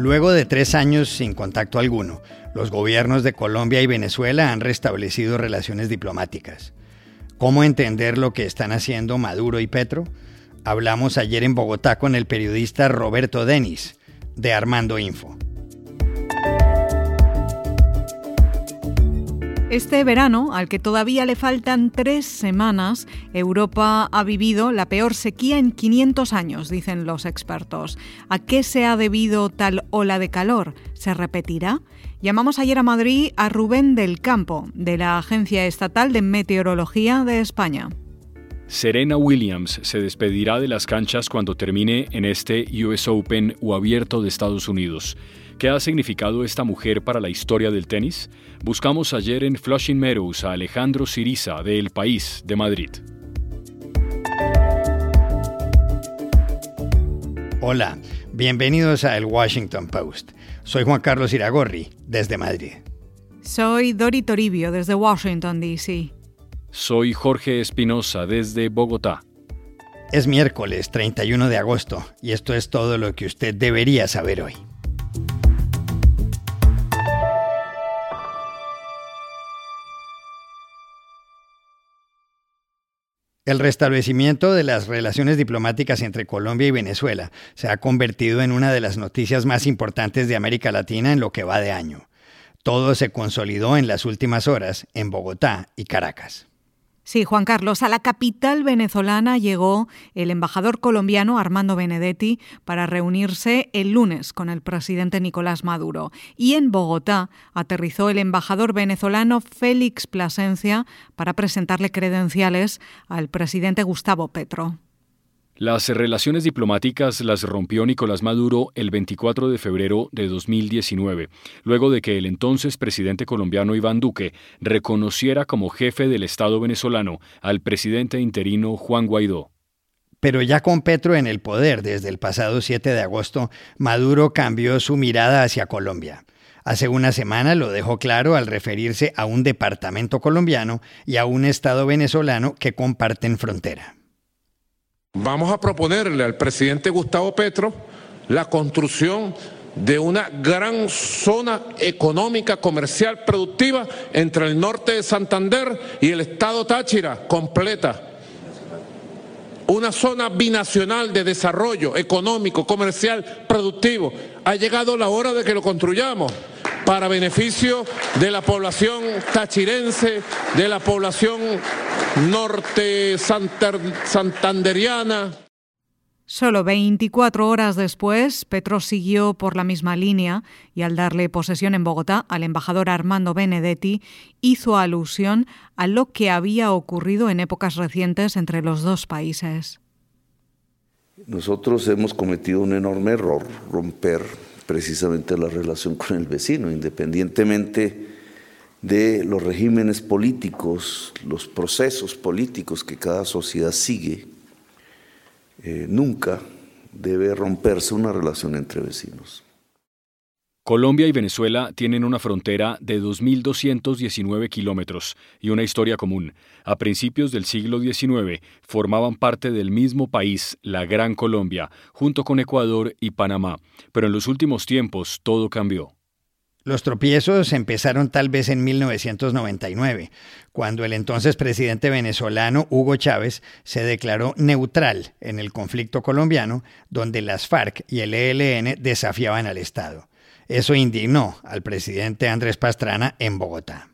Luego de tres años sin contacto alguno, los gobiernos de Colombia y Venezuela han restablecido relaciones diplomáticas. ¿Cómo entender lo que están haciendo Maduro y Petro? Hablamos ayer en Bogotá con el periodista Roberto Denis, de Armando Info. Este verano, al que todavía le faltan tres semanas, Europa ha vivido la peor sequía en 500 años, dicen los expertos. ¿A qué se ha debido tal ola de calor? ¿Se repetirá? Llamamos ayer a Madrid a Rubén del Campo, de la Agencia Estatal de Meteorología de España. Serena Williams se despedirá de las canchas cuando termine en este US Open o abierto de Estados Unidos. ¿Qué ha significado esta mujer para la historia del tenis? Buscamos ayer en Flushing Meadows a Alejandro Siriza de El País de Madrid. Hola, bienvenidos a El Washington Post. Soy Juan Carlos Iragorri, desde Madrid. Soy Dori Toribio, desde Washington, D.C. Soy Jorge Espinosa, desde Bogotá. Es miércoles 31 de agosto y esto es todo lo que usted debería saber hoy. El restablecimiento de las relaciones diplomáticas entre Colombia y Venezuela se ha convertido en una de las noticias más importantes de América Latina en lo que va de año. Todo se consolidó en las últimas horas en Bogotá y Caracas. Sí, Juan Carlos, a la capital venezolana llegó el embajador colombiano Armando Benedetti para reunirse el lunes con el presidente Nicolás Maduro. Y en Bogotá aterrizó el embajador venezolano Félix Plasencia para presentarle credenciales al presidente Gustavo Petro. Las relaciones diplomáticas las rompió Nicolás Maduro el 24 de febrero de 2019, luego de que el entonces presidente colombiano Iván Duque reconociera como jefe del Estado venezolano al presidente interino Juan Guaidó. Pero ya con Petro en el poder desde el pasado 7 de agosto, Maduro cambió su mirada hacia Colombia. Hace una semana lo dejó claro al referirse a un departamento colombiano y a un Estado venezolano que comparten frontera. Vamos a proponerle al presidente Gustavo Petro la construcción de una gran zona económica, comercial, productiva entre el norte de Santander y el estado Táchira, completa. Una zona binacional de desarrollo económico, comercial, productivo. Ha llegado la hora de que lo construyamos para beneficio de la población tachirense, de la población norte santanderiana. Solo 24 horas después, Petro siguió por la misma línea y al darle posesión en Bogotá al embajador Armando Benedetti, hizo alusión a lo que había ocurrido en épocas recientes entre los dos países. Nosotros hemos cometido un enorme error, romper precisamente la relación con el vecino, independientemente de los regímenes políticos, los procesos políticos que cada sociedad sigue, eh, nunca debe romperse una relación entre vecinos. Colombia y Venezuela tienen una frontera de 2.219 kilómetros y una historia común. A principios del siglo XIX formaban parte del mismo país, la Gran Colombia, junto con Ecuador y Panamá, pero en los últimos tiempos todo cambió. Los tropiezos empezaron tal vez en 1999, cuando el entonces presidente venezolano Hugo Chávez se declaró neutral en el conflicto colombiano, donde las FARC y el ELN desafiaban al Estado. Eso indignó al presidente Andrés Pastrana en Bogotá.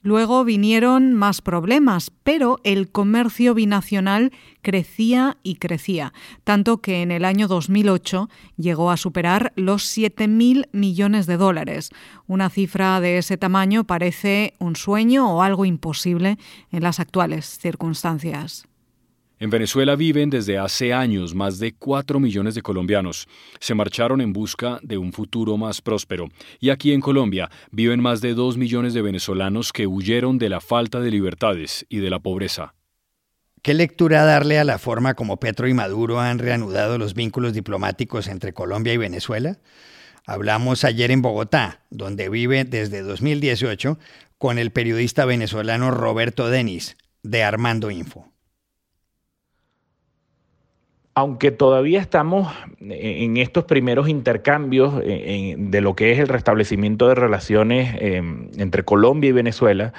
Luego vinieron más problemas, pero el comercio binacional crecía y crecía, tanto que en el año 2008 llegó a superar los 7.000 millones de dólares. Una cifra de ese tamaño parece un sueño o algo imposible en las actuales circunstancias. En Venezuela viven desde hace años más de 4 millones de colombianos. Se marcharon en busca de un futuro más próspero. Y aquí en Colombia viven más de 2 millones de venezolanos que huyeron de la falta de libertades y de la pobreza. ¿Qué lectura darle a la forma como Petro y Maduro han reanudado los vínculos diplomáticos entre Colombia y Venezuela? Hablamos ayer en Bogotá, donde vive desde 2018, con el periodista venezolano Roberto Denis, de Armando Info. Aunque todavía estamos en estos primeros intercambios de lo que es el restablecimiento de relaciones em, entre Colombia y Venezuela,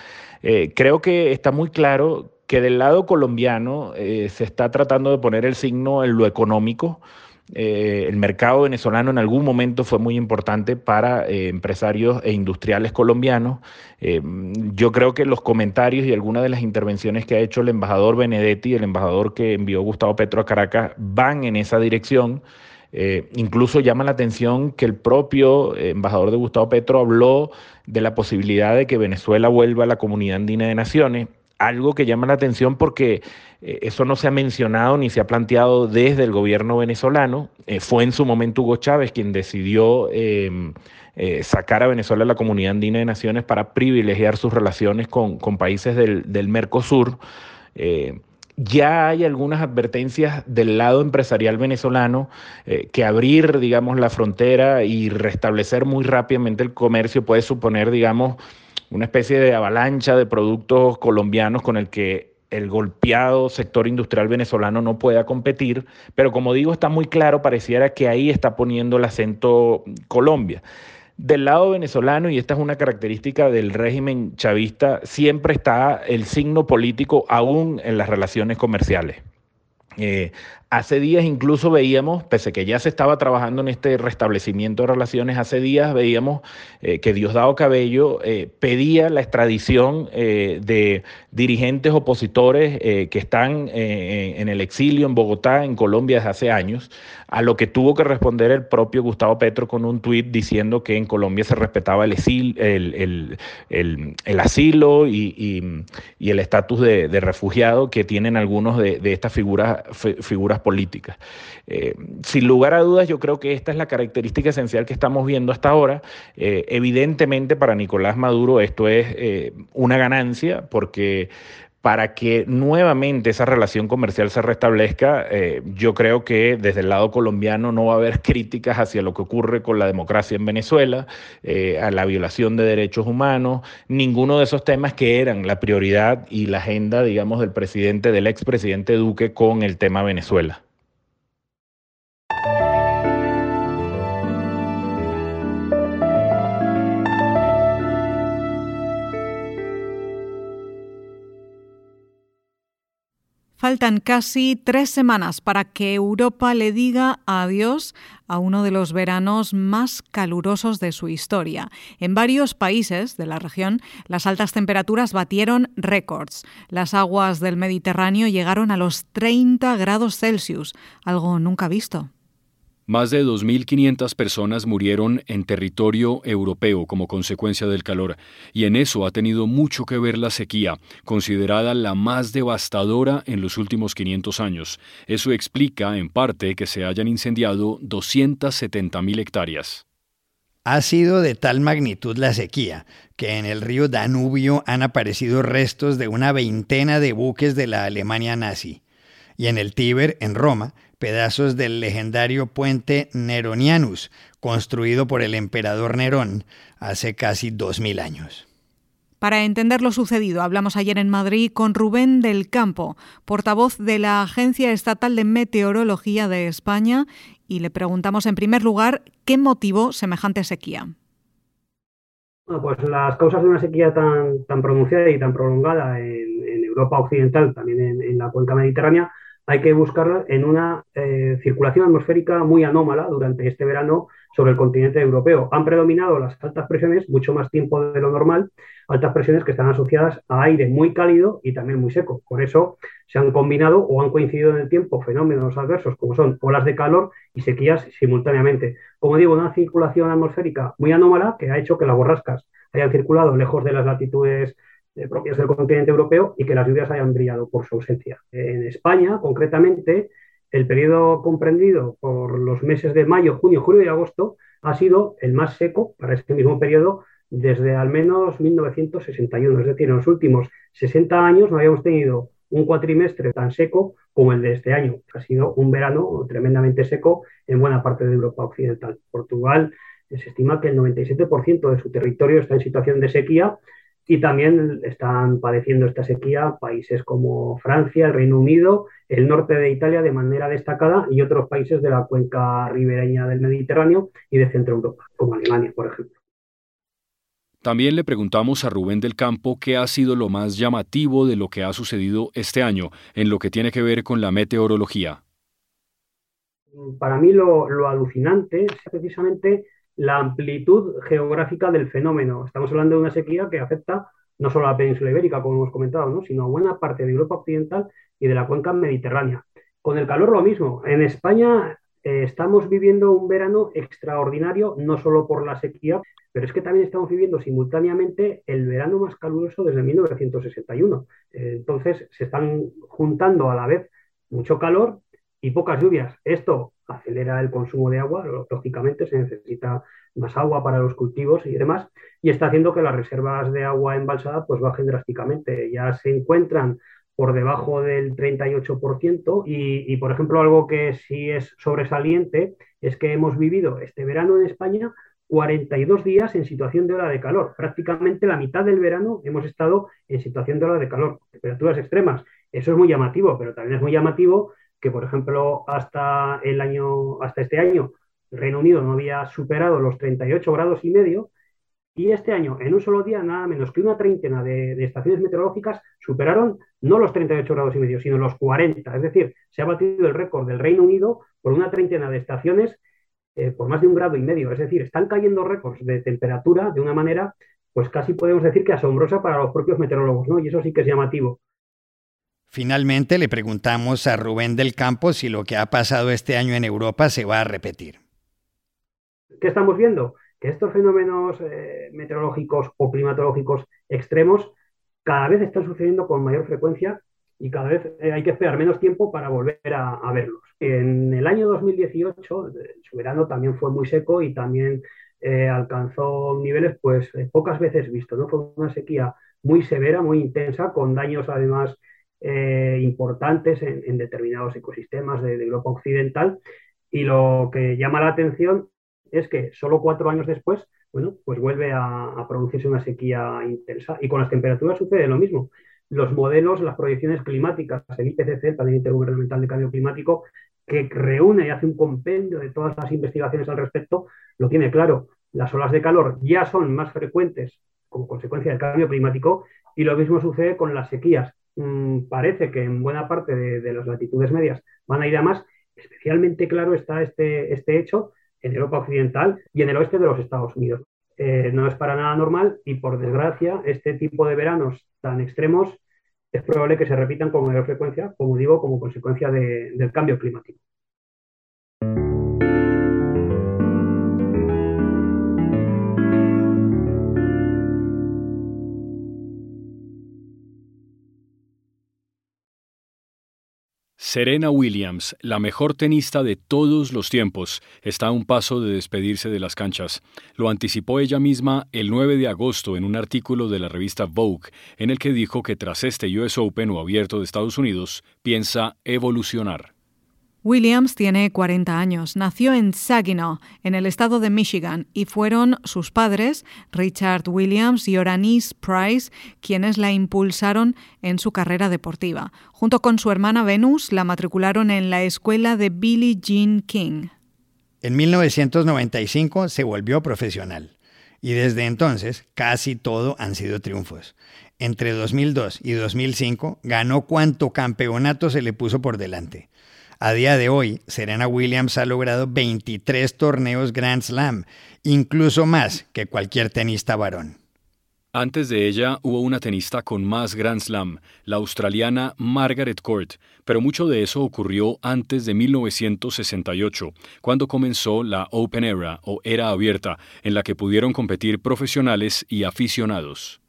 eh, creo que está muy claro que del lado colombiano eh, se está tratando de poner el signo en lo económico. Eh, el mercado venezolano en algún momento fue muy importante para empresarios e industriales colombianos. yo creo que los comentarios y algunas de las intervenciones que ha hecho el embajador Benedetti, el embajador que envió Gustavo Petro a Caracas, van en esa dirección. Eh, incluso llama la atención que el propio eh, embajador de Gustavo Petro habló de la posibilidad de que Venezuela vuelva a la comunidad andina de naciones, algo que llama la atención porque eh, eso no se ha mencionado ni se ha planteado desde el gobierno venezolano. fue en su momento Hugo Chávez quien decidió em, sacar a Venezuela de la comunidad andina de naciones para privilegiar sus relaciones con, países del, del Mercosur ya hay algunas advertencias del lado empresarial venezolano eh, que abrir, digamos, la frontera y restablecer muy rápidamente el comercio puede suponer, digamos, una especie de avalancha de productos colombianos con el que el golpeado sector industrial venezolano no pueda competir, pero como digo, está muy claro, pareciera que ahí está poniendo el acento Colombia. Del lado venezolano, y esta es una característica del régimen chavista, siempre está el signo político aún en las relaciones comerciales. Eh, hace días incluso veíamos, pese que ya se estaba trabajando en este restablecimiento de relaciones, hace días veíamos eh, que Diosdado Cabello eh, pedía la extradición de dirigentes opositores que están en el exilio en Bogotá, en Colombia, desde hace años, a lo que tuvo que responder el propio Gustavo Petro con un tuit diciendo que en Colombia se respetaba el, el, asilo y, el estatus de, refugiado que tienen algunos de, estas figuras, figuras políticas. Eh, sin lugar a dudas, yo creo que esta es la característica esencial que estamos viendo hasta ahora. Eh, evidentemente para Nicolás Maduro esto es eh, una ganancia porque para que nuevamente esa relación comercial se restablezca, eh, yo creo que desde el lado colombiano no va a haber críticas hacia lo que ocurre con la democracia en Venezuela, eh, a la violación de derechos humanos, ninguno de esos temas que eran la prioridad y la agenda, digamos, del presidente, del expresidente Duque con el tema Venezuela. Faltan casi tres semanas para que Europa le diga adiós a uno de los veranos más calurosos de su historia. En varios países de la región, las altas temperaturas batieron récords. Las aguas del Mediterráneo llegaron a los 30 grados Celsius, algo nunca visto. Más de 2.500 personas murieron en territorio europeo como consecuencia del calor, y en eso ha tenido mucho que ver la sequía, considerada la más devastadora en los últimos 500 años. Eso explica, en parte, que se hayan incendiado 270.000 hectáreas. Ha sido de tal magnitud la sequía que en el río Danubio han aparecido restos de una veintena de buques de la Alemania nazi. Y en el Tíber, en Roma, pedazos del legendario puente Neronianus, construido por el emperador Nerón hace casi 2000 años. Para entender lo sucedido, hablamos ayer en Madrid con Rubén del Campo, portavoz de la Agencia Estatal de Meteorología de España, y le preguntamos en primer lugar qué motivó semejante sequía. Bueno, pues las causas de una sequía tan, tan pronunciada y tan prolongada en, Europa Occidental, también en, en la cuenca mediterránea, hay que buscarla en una eh, circulación atmosférica muy anómala durante este verano sobre el continente europeo. Han predominado las altas presiones mucho más tiempo de lo normal, altas presiones que están asociadas a aire muy cálido y también muy seco. Por eso se han combinado o han coincidido en el tiempo fenómenos adversos como son olas de calor y sequías simultáneamente. Como digo, una circulación atmosférica muy anómala que ha hecho que las borrascas hayan circulado lejos de las latitudes propias del continente europeo y que las lluvias hayan brillado por su ausencia. En España, concretamente, el periodo comprendido por los meses de mayo, junio, julio y agosto ha sido el más seco para este mismo periodo desde al menos 1961. Es decir, en los últimos 60 años no habíamos tenido un cuatrimestre tan seco como el de este año. Ha sido un verano tremendamente seco en buena parte de Europa Occidental. Portugal se estima que el 97% de su territorio está en situación de sequía y también están padeciendo esta sequía países como Francia, el Reino Unido, el norte de Italia de manera destacada y otros países de la cuenca ribereña del Mediterráneo y de Centro Europa, como Alemania, por ejemplo. También le preguntamos a Rubén del Campo qué ha sido lo más llamativo de lo que ha sucedido este año en lo que tiene que ver con la meteorología. Para mí lo, lo alucinante es precisamente la amplitud geográfica del fenómeno. Estamos hablando de una sequía que afecta no solo a la península ibérica, como hemos comentado, ¿no? sino a buena parte de Europa Occidental y de la cuenca mediterránea. Con el calor lo mismo. En España eh, estamos viviendo un verano extraordinario, no solo por la sequía, pero es que también estamos viviendo simultáneamente el verano más caluroso desde 1961. Eh, entonces se están juntando a la vez mucho calor y pocas lluvias. Esto acelera el consumo de agua, lógicamente se necesita más agua para los cultivos y demás, y está haciendo que las reservas de agua embalsada pues bajen drásticamente. Ya se encuentran por debajo del 38% y, y, por ejemplo, algo que sí es sobresaliente es que hemos vivido este verano en España 42 días en situación de hora de calor. Prácticamente la mitad del verano hemos estado en situación de hora de calor, temperaturas extremas. Eso es muy llamativo, pero también es muy llamativo que, por ejemplo, hasta, el año, hasta este año Reino Unido no había superado los 38 grados y medio y este año, en un solo día, nada menos que una treintena de, estaciones meteorológicas superaron no los 38 grados y medio, sino los 40. Es decir, se ha batido el récord del Reino Unido por una treintena de estaciones eh, por más de un grado y medio. Es decir, están cayendo récords de temperatura de una manera, pues casi podemos decir que asombrosa para los propios meteorólogos, ¿no? Y eso sí que es llamativo. Finalmente le preguntamos a Rubén del Campo si lo que ha pasado este año en Europa se va a repetir. ¿Qué estamos viendo? Que estos fenómenos eh, meteorológicos o climatológicos extremos cada vez están sucediendo con mayor frecuencia y cada vez eh, hay que esperar menos tiempo para volver a, verlos. En el año 2018, su verano también fue muy seco y también eh, alcanzó niveles pues pocas veces vistos. ¿no? Fue una sequía muy severa, muy intensa, con daños además eh, importantes en, determinados ecosistemas de, Europa Occidental. Y lo que llama la atención es que solo cuatro años después, bueno, pues vuelve a, producirse una sequía intensa. Y con las temperaturas sucede lo mismo. Los modelos, las proyecciones climáticas, el IPCC, el Panel Intergubernamental de Cambio Climático, que reúne y hace un compendio de todas las investigaciones al respecto, lo tiene claro. Las olas de calor ya son más frecuentes como consecuencia del cambio climático y lo mismo sucede con las sequías. Mm, parece que en buena parte de, las latitudes medias van a ir a más. Especialmente claro está este, este hecho en Europa Occidental y en el oeste de los Estados Unidos. Eh, no es para nada normal y por desgracia este tipo de veranos tan extremos es probable que se repitan con mayor frecuencia, como digo, como consecuencia del cambio climático. Serena Williams, la mejor tenista de todos los tiempos, está a un paso de despedirse de las canchas. Lo anticipó ella misma el 9 de agosto en un artículo de la revista Vogue, en el que dijo que tras este US Open o abierto de Estados Unidos, piensa evolucionar. Williams tiene 40 años. Nació en Saginaw, en el estado de Michigan, y fueron sus padres, Richard Williams y Oranice Price, quienes la impulsaron en su carrera deportiva. Junto con su hermana Venus, la matricularon en la escuela de Billie Jean King. En 1995 se volvió profesional y desde entonces casi todo han sido triunfos. Entre 2002 y 2005 ganó cuanto campeonato se le puso por delante. A día de hoy, Serena Williams ha logrado 23 torneos Grand Slam, incluso más que cualquier tenista varón. Antes de ella hubo una tenista con más Grand Slam, la australiana Margaret Court, pero mucho de eso ocurrió antes de 1968, cuando comenzó la Open Era o Era Abierta, en la que pudieron competir profesionales y aficionados.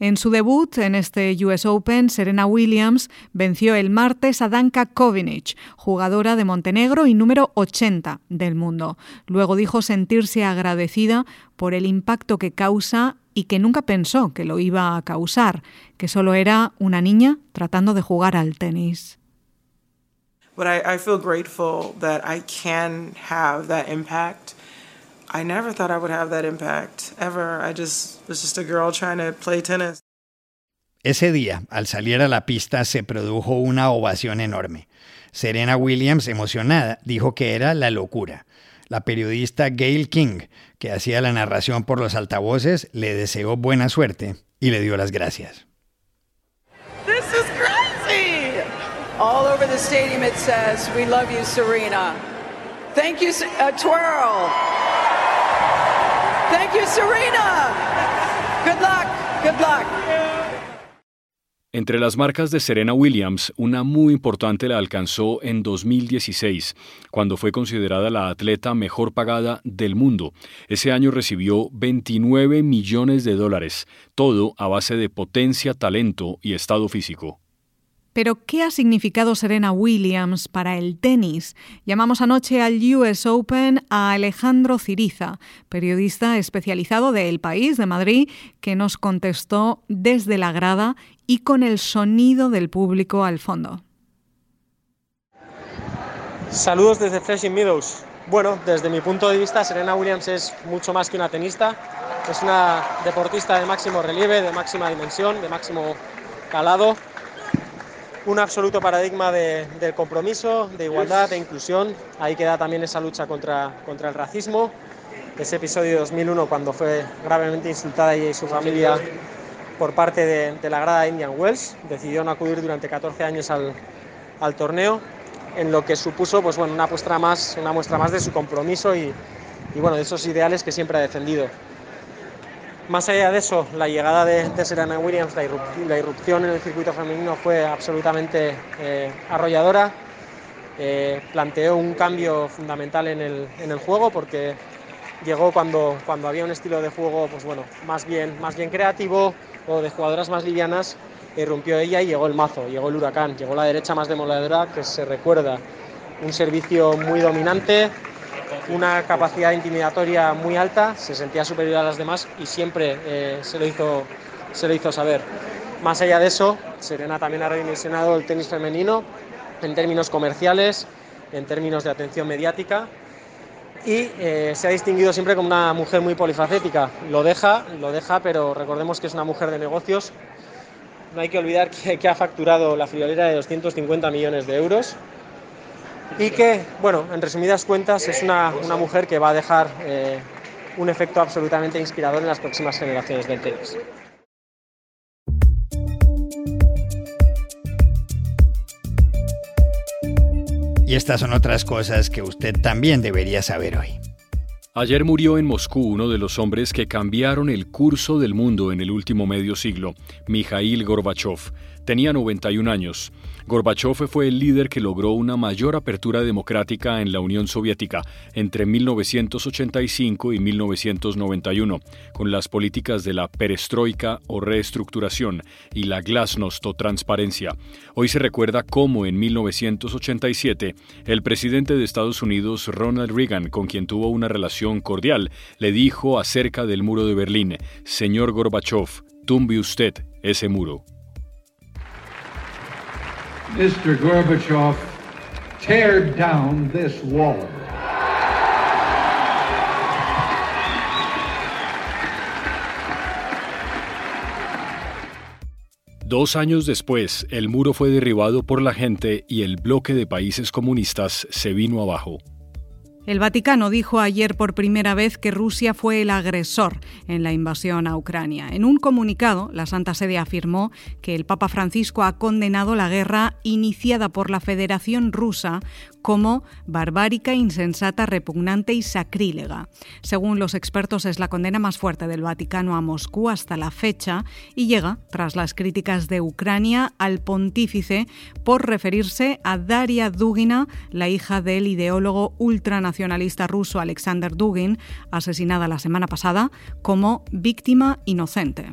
En su debut en este US Open, Serena Williams venció el martes a Danka Kovinic, jugadora de Montenegro y número 80 del mundo. Luego dijo sentirse agradecida por el impacto que causa y que nunca pensó que lo iba a causar, que solo era una niña tratando de jugar al tenis. But I, feel grateful that I can have that impact I never thought I would have that impact ever. I just was just a girl trying to play tennis. Ese día, al salir a la pista, se produjo una ovación enorme. Serena Williams, emocionada, dijo que era la locura. La periodista Gail King, que hacía la narración por los altavoces, le deseó buena suerte y le dio las gracias. This is crazy. All over the stadium it says, "We love you, Serena." Thank you, uh, twirl. Thank you, Serena. Good luck. Good luck. Entre las marcas de Serena Williams, una muy importante la alcanzó en 2016, cuando fue considerada la atleta mejor pagada del mundo. Ese año recibió 29 millones de dólares, todo a base de potencia, talento y estado físico. Pero, ¿qué ha significado Serena Williams para el tenis? Llamamos anoche al US Open a Alejandro Ciriza, periodista especializado de El País de Madrid, que nos contestó desde la grada y con el sonido del público al fondo. Saludos desde Flushing Meadows. Bueno, desde mi punto de vista, Serena Williams es mucho más que una tenista. Es una deportista de máximo relieve, de máxima dimensión, de máximo calado un absoluto paradigma de, del compromiso, de igualdad, de inclusión. Ahí queda también esa lucha contra, el racismo. Ese episodio de 2001 cuando fue gravemente insultada ella y su familia por parte de, la grada Indian Wells. Decidió no acudir durante 14 años al, torneo, en lo que supuso pues, una, muestra más, de su compromiso y, y de esos ideales que siempre ha defendido. Más allá de eso, la llegada de, Serena Williams, la, irrupción en el circuito femenino fue absolutamente eh, arrolladora. Eh, planteó un cambio fundamental en el, juego porque llegó cuando, cuando había un estilo de juego pues bueno, más, bien, más bien creativo o de jugadoras más livianas. Irrumpió ella y llegó el mazo, llegó el huracán, llegó la derecha más demoledora que se recuerda. Un servicio muy dominante, una capacidad intimidatoria muy alta, se sentía superior a las demás y siempre eh, se, lo hizo, se lo hizo saber. Más allá de eso, Serena también ha redimensionado el tenis femenino en términos comerciales, en términos de atención mediática y eh, se ha distinguido siempre como una mujer muy polifacética. Lo deja, lo deja, pero recordemos que es una mujer de negocios. No hay que olvidar que, que ha facturado la friolera de 250 millones de euros y que, bueno, en resumidas cuentas, es una, una mujer que va a dejar eh, un efecto absolutamente inspirador en las próximas generaciones del tenis. Y estas son otras cosas que usted también debería saber hoy. Ayer murió en Moscú uno de los hombres que cambiaron el curso del mundo en el último medio siglo, Mikhail Gorbachev. Tenía 91 años. Gorbachev fue el líder que logró una mayor apertura democrática en la Unión Soviética entre 1985 y 1991, con las políticas de la perestroika o reestructuración y la glasnost o transparencia. Hoy se recuerda cómo en 1987 el presidente de Estados Unidos, Ronald Reagan, con quien tuvo una relación cordial, le dijo acerca del muro de Berlín, Señor Gorbachev, tumbe usted ese muro. Mr. Gorbachev, tear down this wall. Dos años después, el muro fue derribado por la gente y el bloque de países comunistas se vino abajo. El Vaticano dijo ayer por primera vez que Rusia fue el agresor en la invasión a Ucrania. En un comunicado, la Santa Sede afirmó que el Papa Francisco ha condenado la guerra iniciada por la Federación Rusa como barbárica, insensata, repugnante y sacrílega. Según los expertos, es la condena más fuerte del Vaticano a Moscú hasta la fecha y llega tras las críticas de Ucrania al pontífice por referirse a Daria Dugina, la hija del ideólogo ultranacionalista ruso Alexander Dugin, asesinada la semana pasada, como víctima inocente.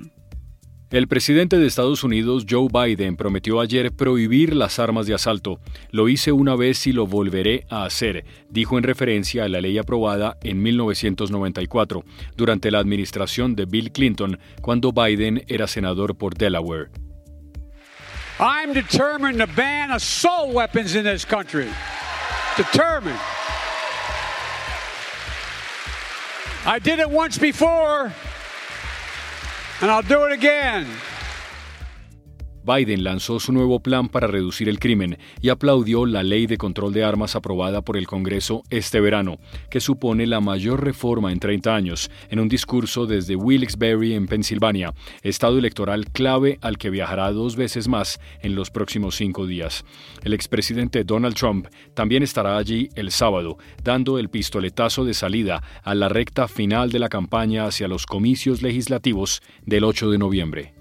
El presidente de Estados Unidos, Joe Biden, prometió ayer prohibir las armas de asalto. Lo hice una vez y lo volveré a hacer, dijo en referencia a la ley aprobada en 1994, durante la administración de Bill Clinton, cuando Biden era senador por Delaware. I'm determined to ban assault weapons in this country. Determined. I did it once before, and I'll do it again. Biden lanzó su nuevo plan para reducir el crimen y aplaudió la ley de control de armas aprobada por el Congreso este verano, que supone la mayor reforma en 30 años, en un discurso desde Wilkes-Barre en Pensilvania, estado electoral clave al que viajará dos veces más en los próximos cinco días. El expresidente Donald Trump también estará allí el sábado, dando el pistoletazo de salida a la recta final de la campaña hacia los comicios legislativos del 8 de noviembre.